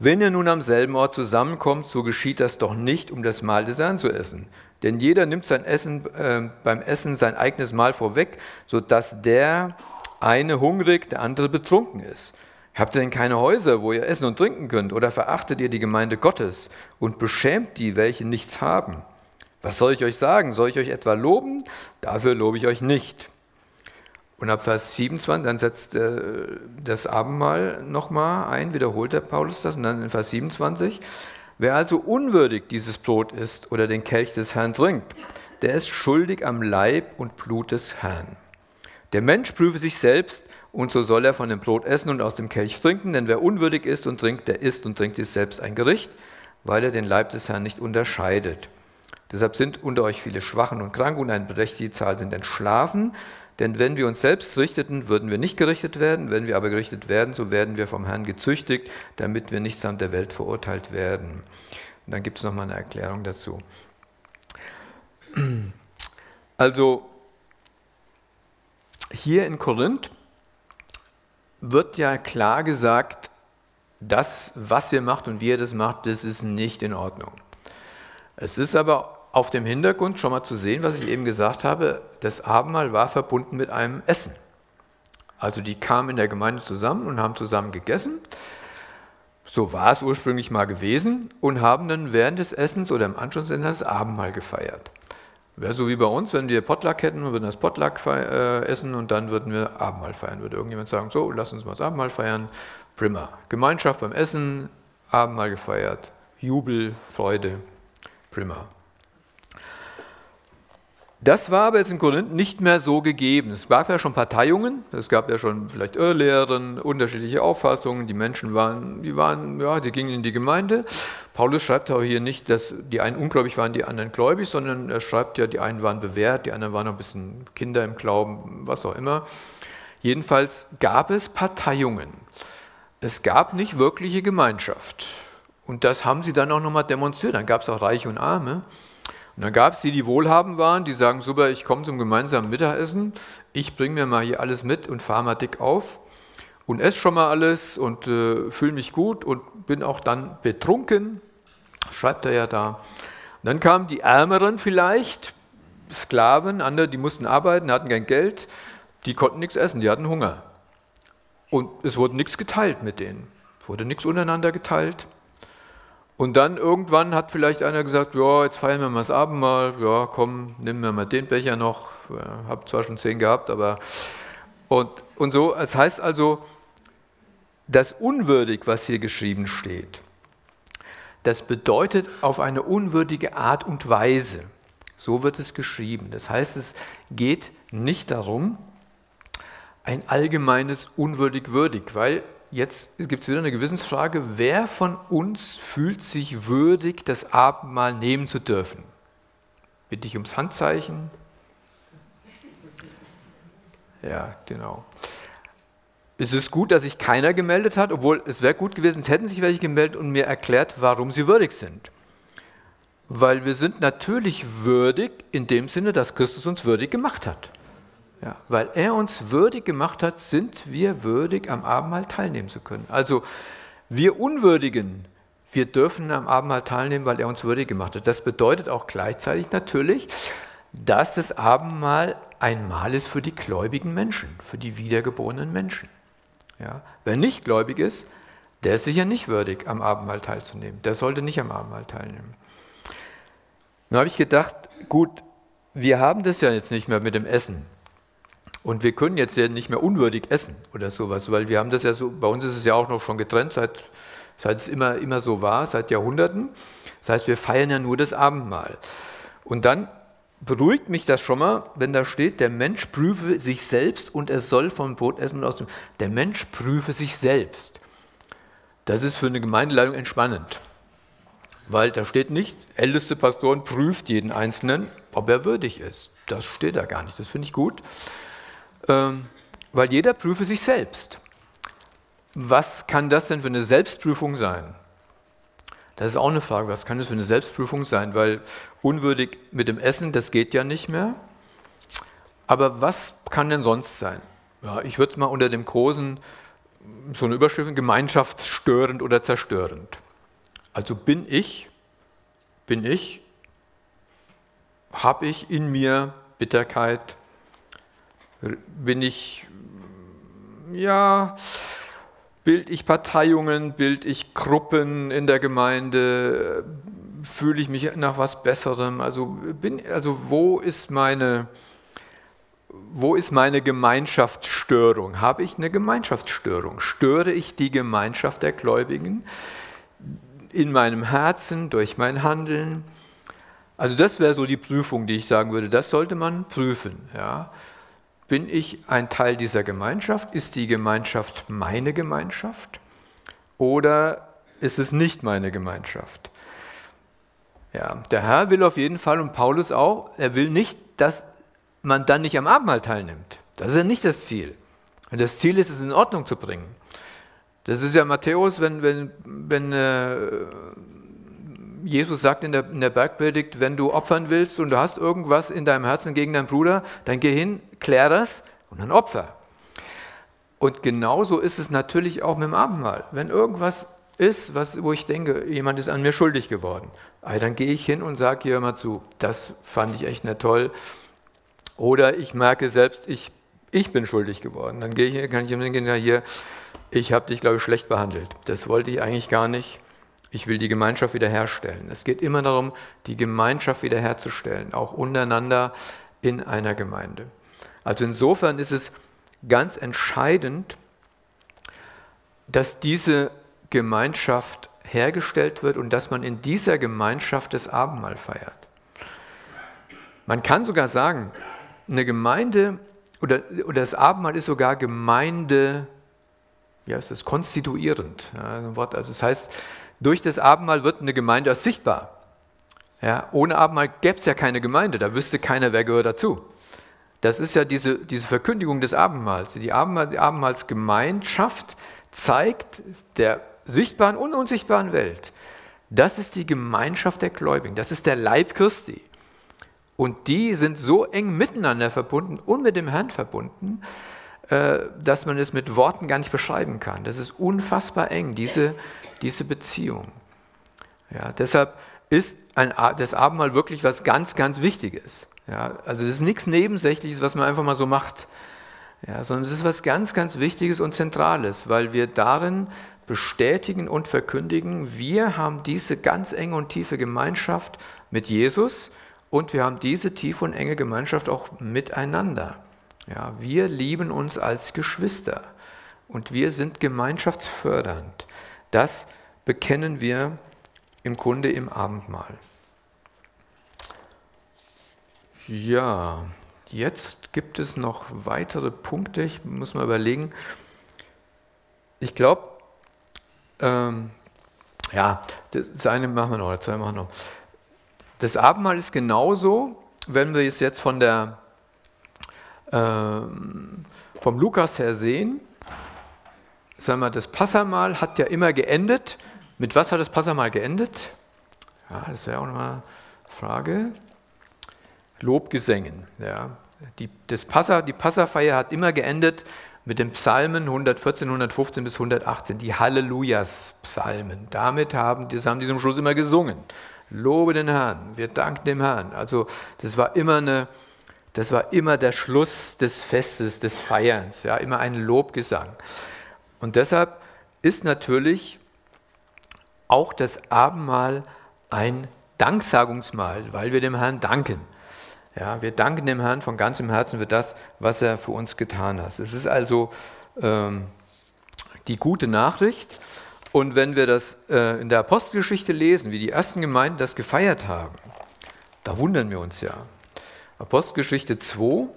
Wenn ihr nun am selben Ort zusammenkommt, so geschieht das doch nicht, um das Mahl des Herrn zu essen. Denn jeder nimmt sein Essen, äh, beim Essen sein eigenes Mahl vorweg, sodass der eine hungrig, der andere betrunken ist. Habt ihr denn keine Häuser, wo ihr essen und trinken könnt? Oder verachtet ihr die Gemeinde Gottes und beschämt die, welche nichts haben? Was soll ich euch sagen? Soll ich euch etwa loben? Dafür lobe ich euch nicht. Und ab Vers 27, dann setzt äh, das Abendmahl nochmal ein, wiederholt der Paulus das, und dann in Vers 27, wer also unwürdig dieses Brot isst oder den Kelch des Herrn trinkt, der ist schuldig am Leib und Blut des Herrn. Der Mensch prüfe sich selbst, und so soll er von dem Brot essen und aus dem Kelch trinken, denn wer unwürdig ist und trinkt, der isst und trinkt ist selbst ein Gericht, weil er den Leib des Herrn nicht unterscheidet. Deshalb sind unter euch viele Schwachen und krank und eine berechtigte Zahl sind entschlafen. Denn wenn wir uns selbst richteten, würden wir nicht gerichtet werden. Wenn wir aber gerichtet werden, so werden wir vom Herrn gezüchtigt, damit wir nicht samt der Welt verurteilt werden. Und dann gibt es nochmal eine Erklärung dazu. Also hier in Korinth wird ja klar gesagt, das, was ihr macht und wie ihr das macht, das ist nicht in Ordnung. Es ist aber auf dem Hintergrund schon mal zu sehen, was ich eben gesagt habe, das Abendmahl war verbunden mit einem Essen. Also die kamen in der Gemeinde zusammen und haben zusammen gegessen. So war es ursprünglich mal gewesen und haben dann während des Essens oder im Anschluss in das Abendmahl gefeiert. Wäre so wie bei uns, wenn wir Potluck hätten, würden das Potluck äh, essen und dann würden wir Abendmahl feiern. Würde irgendjemand sagen, so, lass uns mal das Abendmahl feiern. Prima. Gemeinschaft beim Essen, Abendmahl gefeiert, Jubel, Freude, prima. Das war aber jetzt in Korinth nicht mehr so gegeben. Es gab ja schon Parteiungen, es gab ja schon vielleicht Irrlehren, unterschiedliche Auffassungen. Die Menschen waren, die waren, ja, die gingen in die Gemeinde. Paulus schreibt auch hier nicht, dass die einen ungläubig waren, die anderen gläubig, sondern er schreibt ja, die einen waren bewährt, die anderen waren noch ein bisschen Kinder im Glauben, was auch immer. Jedenfalls gab es Parteiungen. Es gab nicht wirkliche Gemeinschaft. Und das haben sie dann auch nochmal demonstriert. Dann gab es auch Reiche und Arme. Und dann gab es die, die wohlhabend waren, die sagen, super, ich komme zum gemeinsamen Mittagessen, ich bringe mir mal hier alles mit und fahre mal dick auf und esse schon mal alles und äh, fühle mich gut und bin auch dann betrunken, schreibt er ja da. Und dann kamen die Ärmeren vielleicht, Sklaven, andere, die mussten arbeiten, hatten kein Geld, die konnten nichts essen, die hatten Hunger. Und es wurde nichts geteilt mit denen, es wurde nichts untereinander geteilt. Und dann irgendwann hat vielleicht einer gesagt, ja, jetzt feiern wir mal das Abendmahl, ja, komm, nimm mir mal den Becher noch, ja, hab zwar schon zehn gehabt, aber und, und so, das heißt also, das unwürdig, was hier geschrieben steht, das bedeutet auf eine unwürdige Art und Weise. So wird es geschrieben. Das heißt, es geht nicht darum, ein allgemeines unwürdig würdig, weil jetzt gibt es wieder eine Gewissensfrage, wer von uns fühlt sich würdig, das Abendmahl nehmen zu dürfen? Bitte ich ums Handzeichen? Ja, genau. Es ist gut, dass sich keiner gemeldet hat, obwohl es wäre gut gewesen, es hätten sich welche gemeldet und mir erklärt, warum sie würdig sind. Weil wir sind natürlich würdig in dem Sinne, dass Christus uns würdig gemacht hat. Ja, weil er uns würdig gemacht hat, sind wir würdig, am Abendmahl teilnehmen zu können. Also wir Unwürdigen, wir dürfen am Abendmahl teilnehmen, weil er uns würdig gemacht hat. Das bedeutet auch gleichzeitig natürlich, dass das Abendmahl ein Mahl ist für die gläubigen Menschen, für die wiedergeborenen Menschen. Ja, wer nicht gläubig ist, der ist sicher nicht würdig, am Abendmahl teilzunehmen. Der sollte nicht am Abendmahl teilnehmen. Nun habe ich gedacht, gut, wir haben das ja jetzt nicht mehr mit dem Essen. Und wir können jetzt ja nicht mehr unwürdig essen oder sowas, weil wir haben das ja so, bei uns ist es ja auch noch schon getrennt seit seit es immer, immer so war, seit Jahrhunderten. Das heißt, wir feiern ja nur das Abendmahl. Und dann beruhigt mich das schon mal, wenn da steht, der Mensch prüfe sich selbst und er soll vom Brot essen und aus dem. Der Mensch prüfe sich selbst. Das ist für eine Gemeindeleitung entspannend. Weil da steht nicht, älteste Pastoren prüft jeden Einzelnen, ob er würdig ist. Das steht da gar nicht. Das finde ich gut. Ähm, weil jeder prüfe sich selbst. Was kann das denn für eine Selbstprüfung sein? Das ist auch eine Frage, was kann das für eine Selbstprüfung sein? Weil unwürdig mit dem Essen, das geht ja nicht mehr. Aber was kann denn sonst sein? Ja, ich würde mal unter dem großen, so eine Überschrift, gemeinschaftsstörend oder zerstörend. Also bin ich, bin ich, habe ich in mir Bitterkeit, bin ich, ja, bild ich Parteiungen, bild ich Gruppen in der Gemeinde, fühle ich mich nach was Besserem, also, bin, also wo ist meine, wo ist meine Gemeinschaftsstörung? Habe ich eine Gemeinschaftsstörung? Störe ich die Gemeinschaft der Gläubigen in meinem Herzen, durch mein Handeln? Also das wäre so die Prüfung, die ich sagen würde, das sollte man prüfen. Ja. Bin ich ein Teil dieser Gemeinschaft? Ist die Gemeinschaft meine Gemeinschaft? Oder ist es nicht meine Gemeinschaft? Ja, der Herr will auf jeden Fall und Paulus auch, er will nicht, dass man dann nicht am Abendmahl teilnimmt. Das ist ja nicht das Ziel. Und das Ziel ist es in Ordnung zu bringen. Das ist ja Matthäus, wenn, wenn, wenn äh, Jesus sagt in der, in der Bergpredigt, wenn du opfern willst und du hast irgendwas in deinem Herzen gegen deinen Bruder, dann geh hin, klär das und dann opfer. Und genauso ist es natürlich auch mit dem Abendmahl. Wenn irgendwas ist, was, wo ich denke, jemand ist an mir schuldig geworden, dann gehe ich hin und sage hier mal zu, das fand ich echt nicht toll. Oder ich merke selbst, ich, ich bin schuldig geworden. Dann gehe ich, kann ich ihm ja hier, ich habe dich, glaube ich, schlecht behandelt. Das wollte ich eigentlich gar nicht. Ich will die Gemeinschaft wiederherstellen. Es geht immer darum, die Gemeinschaft wiederherzustellen, auch untereinander in einer Gemeinde. Also insofern ist es ganz entscheidend, dass diese Gemeinschaft hergestellt wird und dass man in dieser Gemeinschaft das Abendmahl feiert. Man kann sogar sagen, eine Gemeinde oder, oder das Abendmahl ist sogar Gemeinde, ja, ist das konstituierend. Ja, ein Wort, also das heißt, durch das Abendmahl wird eine Gemeinde erst sichtbar. Ja, ohne Abendmahl gäbe es ja keine Gemeinde, da wüsste keiner, wer gehört dazu. Das ist ja diese, diese Verkündigung des Abendmahls. Die, Abendmahl, die Abendmahlsgemeinschaft zeigt der sichtbaren und unsichtbaren Welt, das ist die Gemeinschaft der Gläubigen, das ist der Leib Christi. Und die sind so eng miteinander verbunden und mit dem Herrn verbunden, dass man es mit Worten gar nicht beschreiben kann. Das ist unfassbar eng, diese, diese Beziehung. Ja, deshalb ist ein, das Abendmahl wirklich was ganz, ganz Wichtiges. Ja, also das ist nichts Nebensächliches, was man einfach mal so macht, ja, sondern es ist was ganz, ganz Wichtiges und Zentrales, weil wir darin bestätigen und verkündigen, wir haben diese ganz enge und tiefe Gemeinschaft mit Jesus und wir haben diese tiefe und enge Gemeinschaft auch miteinander. Ja, wir lieben uns als Geschwister und wir sind gemeinschaftsfördernd. Das bekennen wir im Grunde im Abendmahl. Ja, jetzt gibt es noch weitere Punkte. Ich muss mal überlegen. Ich glaube, ähm, ja, das eine machen wir noch, das zwei machen wir noch. Das Abendmahl ist genauso, wenn wir es jetzt von der ähm, vom Lukas her sehen, sagen wir, das Passamal hat ja immer geendet. Mit was hat das Passamal geendet? Ja, das wäre auch nochmal eine Frage. Lobgesängen. Ja. Die, das Passa, die Passafeier hat immer geendet mit den Psalmen 114, 115 bis 118, die Hallelujahs-Psalmen. Damit haben, das haben die zum Schluss immer gesungen. Lobe den Herrn, wir danken dem Herrn. Also das war immer eine, das war immer der Schluss des Festes, des Feierns, ja, immer ein Lobgesang. Und deshalb ist natürlich auch das Abendmahl ein Danksagungsmahl, weil wir dem Herrn danken. Ja, wir danken dem Herrn von ganzem Herzen für das, was er für uns getan hat. Es ist also ähm, die gute Nachricht Und wenn wir das äh, in der Apostelgeschichte lesen, wie die ersten Gemeinden das gefeiert haben, da wundern wir uns ja. Apostelgeschichte 2,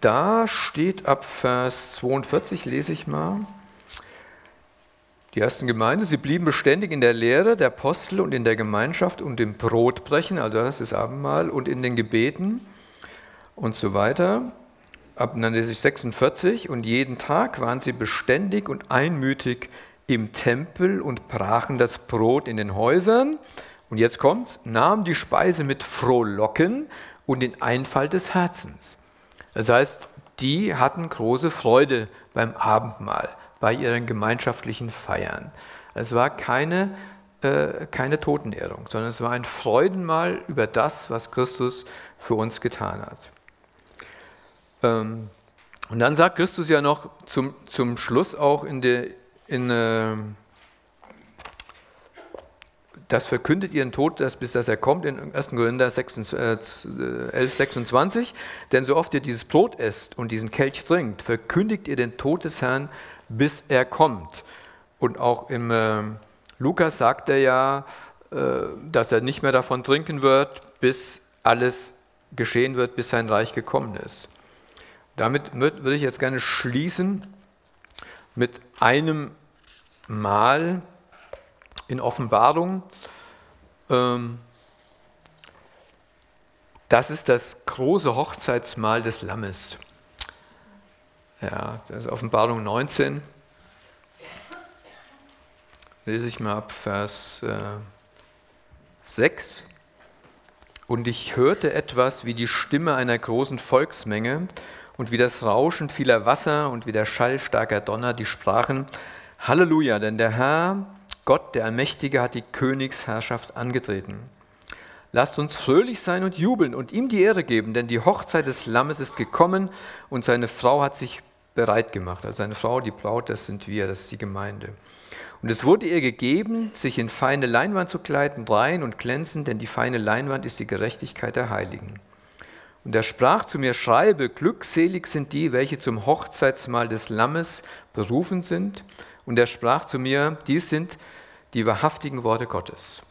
da steht ab Vers 42, lese ich mal. Die ersten Gemeinden, sie blieben beständig in der Lehre der Apostel und in der Gemeinschaft und im Brotbrechen, also das ist Abendmahl, und in den Gebeten und so weiter. Ab dann lese ich 46, und jeden Tag waren sie beständig und einmütig im Tempel und brachen das Brot in den Häusern. Und jetzt kommt's, nahmen die Speise mit Frohlocken und den Einfall des Herzens. Das heißt, die hatten große Freude beim Abendmahl bei ihren gemeinschaftlichen Feiern. Es war keine, äh, keine Totenehrung, sondern es war ein Freudenmahl über das, was Christus für uns getan hat. Ähm, und dann sagt Christus ja noch zum, zum Schluss auch in der, in, äh, das verkündet ihren Tod, dass, bis dass er kommt, in 1. Korinther 6, äh, 11, 26. Denn so oft ihr dieses Brot esst und diesen Kelch trinkt, verkündigt ihr den Tod des Herrn, bis er kommt. Und auch im äh, Lukas sagt er ja, äh, dass er nicht mehr davon trinken wird, bis alles geschehen wird, bis sein Reich gekommen ist. Damit würde ich jetzt gerne schließen mit einem Mal in Offenbarung. Ähm, das ist das große Hochzeitsmahl des Lammes. Ja, das ist Offenbarung 19. Lese ich mal ab Vers äh, 6. Und ich hörte etwas wie die Stimme einer großen Volksmenge und wie das Rauschen vieler Wasser und wie der Schall starker Donner, die sprachen, Halleluja, denn der Herr, Gott, der Allmächtige, hat die Königsherrschaft angetreten. Lasst uns fröhlich sein und jubeln und ihm die Ehre geben, denn die Hochzeit des Lammes ist gekommen und seine Frau hat sich bereit gemacht. Also seine Frau, die Braut, das sind wir, das ist die Gemeinde. Und es wurde ihr gegeben, sich in feine Leinwand zu kleiden, rein und glänzend, denn die feine Leinwand ist die Gerechtigkeit der Heiligen. Und er sprach zu mir, schreibe, glückselig sind die, welche zum Hochzeitsmahl des Lammes berufen sind. Und er sprach zu mir, dies sind die wahrhaftigen Worte Gottes.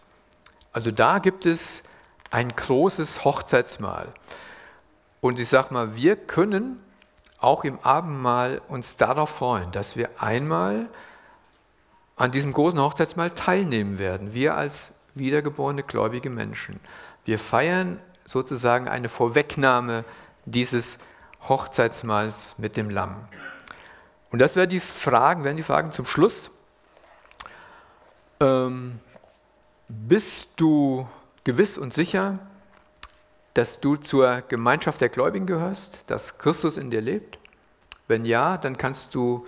Also da gibt es ein großes Hochzeitsmahl. Und ich sage mal, wir können auch im Abendmahl uns darauf freuen, dass wir einmal an diesem großen Hochzeitsmahl teilnehmen werden, wir als wiedergeborene gläubige Menschen. Wir feiern sozusagen eine Vorwegnahme dieses Hochzeitsmahls mit dem Lamm. Und das wären die Fragen, wären die Fragen zum Schluss. Ähm, bist du gewiss und sicher, dass du zur Gemeinschaft der Gläubigen gehörst, dass Christus in dir lebt? Wenn ja, dann kannst du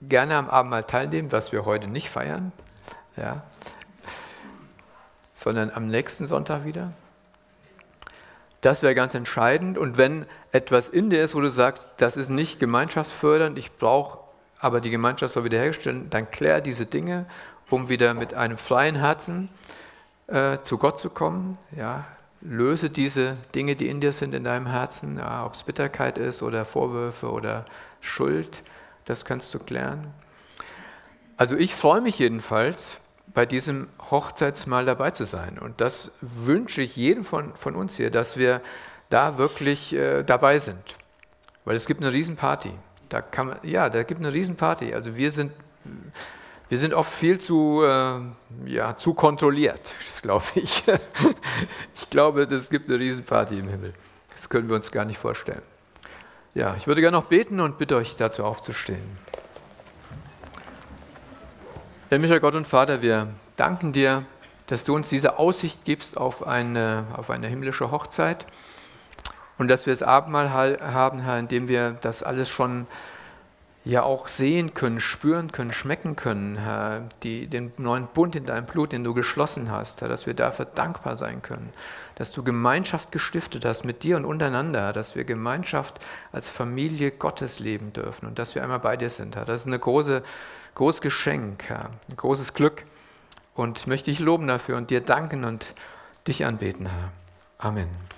gerne am Abendmahl teilnehmen, was wir heute nicht feiern, ja, sondern am nächsten Sonntag wieder. Das wäre ganz entscheidend. Und wenn etwas in dir ist, wo du sagst, das ist nicht gemeinschaftsfördernd, ich brauche aber die Gemeinschaft soll wiederhergestellt, dann klär diese Dinge, um wieder mit einem freien Herzen äh, zu Gott zu kommen. Ja, löse diese Dinge, die in dir sind, in deinem Herzen, ja, ob es Bitterkeit ist oder Vorwürfe oder Schuld, das kannst du klären. Also ich freue mich jedenfalls, bei diesem Hochzeitsmahl dabei zu sein. Und das wünsche ich jedem von, von uns hier, dass wir da wirklich äh, dabei sind. Weil es gibt eine Riesenparty. Da kann man, ja, da gibt eine Riesenparty. Also wir sind, wir sind oft viel zu, äh, ja, zu kontrolliert, das glaube ich. ich glaube, es gibt eine Riesenparty im Himmel. Das können wir uns gar nicht vorstellen. Ja, ich würde gerne noch beten und bitte euch dazu aufzustehen. Himmlischer Gott und Vater, wir danken dir, dass du uns diese Aussicht gibst auf eine, auf eine himmlische Hochzeit und dass wir das Abendmahl haben, Herr, indem wir das alles schon ja auch sehen können, spüren können, schmecken können, Herr, die, den neuen Bund in deinem Blut, den du geschlossen hast, Herr, dass wir dafür dankbar sein können, dass du Gemeinschaft gestiftet hast mit dir und untereinander, dass wir Gemeinschaft als Familie Gottes leben dürfen und dass wir einmal bei dir sind, Herr. Das ist eine große, großes Geschenk, Herr, ein großes Glück und möchte ich loben dafür und dir danken und dich anbeten, Herr. Amen.